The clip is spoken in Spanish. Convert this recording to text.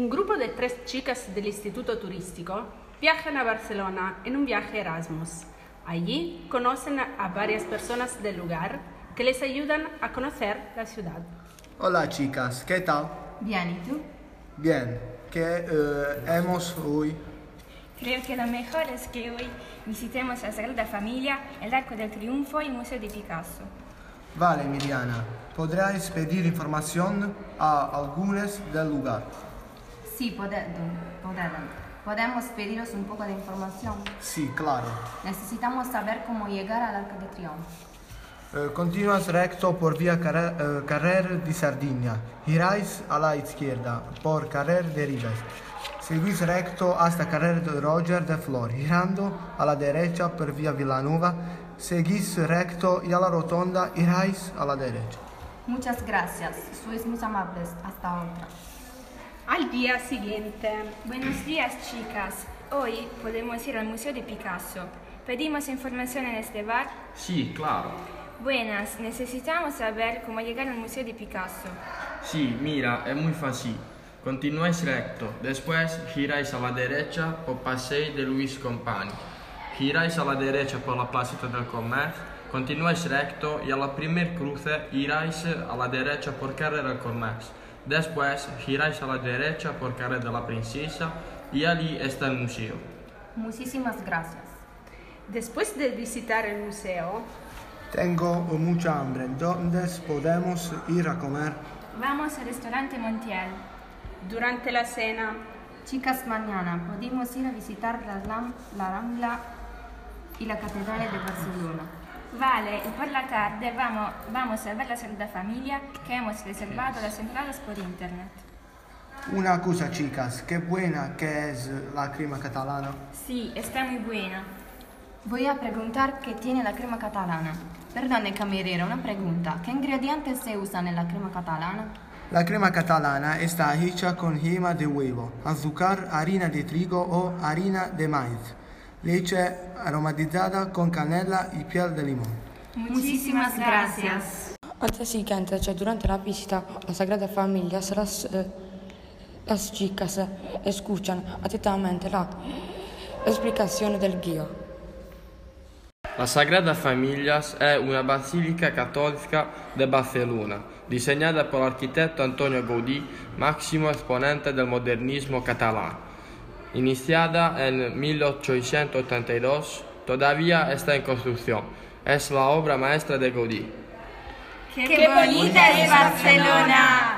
Un grupo de tres chicas del Instituto Turístico viajan a Barcelona en un viaje Erasmus. Allí conocen a varias personas del lugar que les ayudan a conocer la ciudad. Hola chicas, ¿qué tal? Bien, ¿y tú? Bien, ¿qué eh, hemos hoy? Creo que lo mejor es que hoy visitemos la Sagrada Familia, el Arco del Triunfo y el Museo de Picasso. Vale, Miriana, ¿podrías pedir información a algunos del lugar? Sí, pode- podemos. Podemos pediros un poco de información. Sí, claro. Necesitamos saber cómo llegar al Arco del Triunfo. Eh, continúas recto por vía Carrer, eh, Carrer de Sardinia. Giráis a la izquierda por Carrer de Ribes. Seguís recto hasta Carrer de Roger de Flor. Girando a la derecha por vía Villanova. Seguís recto y a la rotonda iráis a la derecha. Muchas gracias. Sois muy amables. Hasta otra. Al día siguiente, Buenos días, chicas. Hoy podemos ir al Museo de Picasso. ¿Pedimos información en este bar? Sí, claro. Buenas, necesitamos saber cómo llegar al Museo de Picasso. Sí, mira, es muy fácil. Continuáis recto, después giráis a la derecha por Paseo de Luis Company. Giráis a la derecha por la Placita del Comercio, continuáis recto y a la primer cruce iráis a la derecha por Carrer del Comercio. Después giráis a la derecha por Carrer de la Princesa y allí está el museo. Muchísimas gracias. después de visitar el museo, Tengo mucha hambre. ¿Dónde podemos ir a comer? Vamos al restaurante Montiel. durante la cena, Chicas, mañana podemos ir a visitar la, la Rambla y la Catedral de Barcelona. Vale, por la tarde vamos, vamos a ver la Sagrada Familia que hemos reservado las entradas por internet. Una cosa, chicas, qué buena que es la crema catalana. Sí, está muy buena. Voy a preguntar qué tiene la crema catalana. Perdone, camarero, una pregunta. ¿Qué ingredientes se usan en la crema catalana? La crema catalana está hecha con yema de huevo, azúcar, harina de trigo o harina de maíz, leche aromatizada con canela y piel de limón. Muchísimas gracias. Al siguiente, cioè durante la visita alla Sagrada Famiglia, las, eh, las chicas escuchan atentamente la explicazione del guía. La Sagrada Familia es una basílica católica de Barcelona, el arquitecto Antonio Gaudí, máximo exponente del modernismo catalán. Iniciada en 1882, todavía está en construcción. Es la obra maestra de Gaudí. ¡Qué bonita es Barcelona!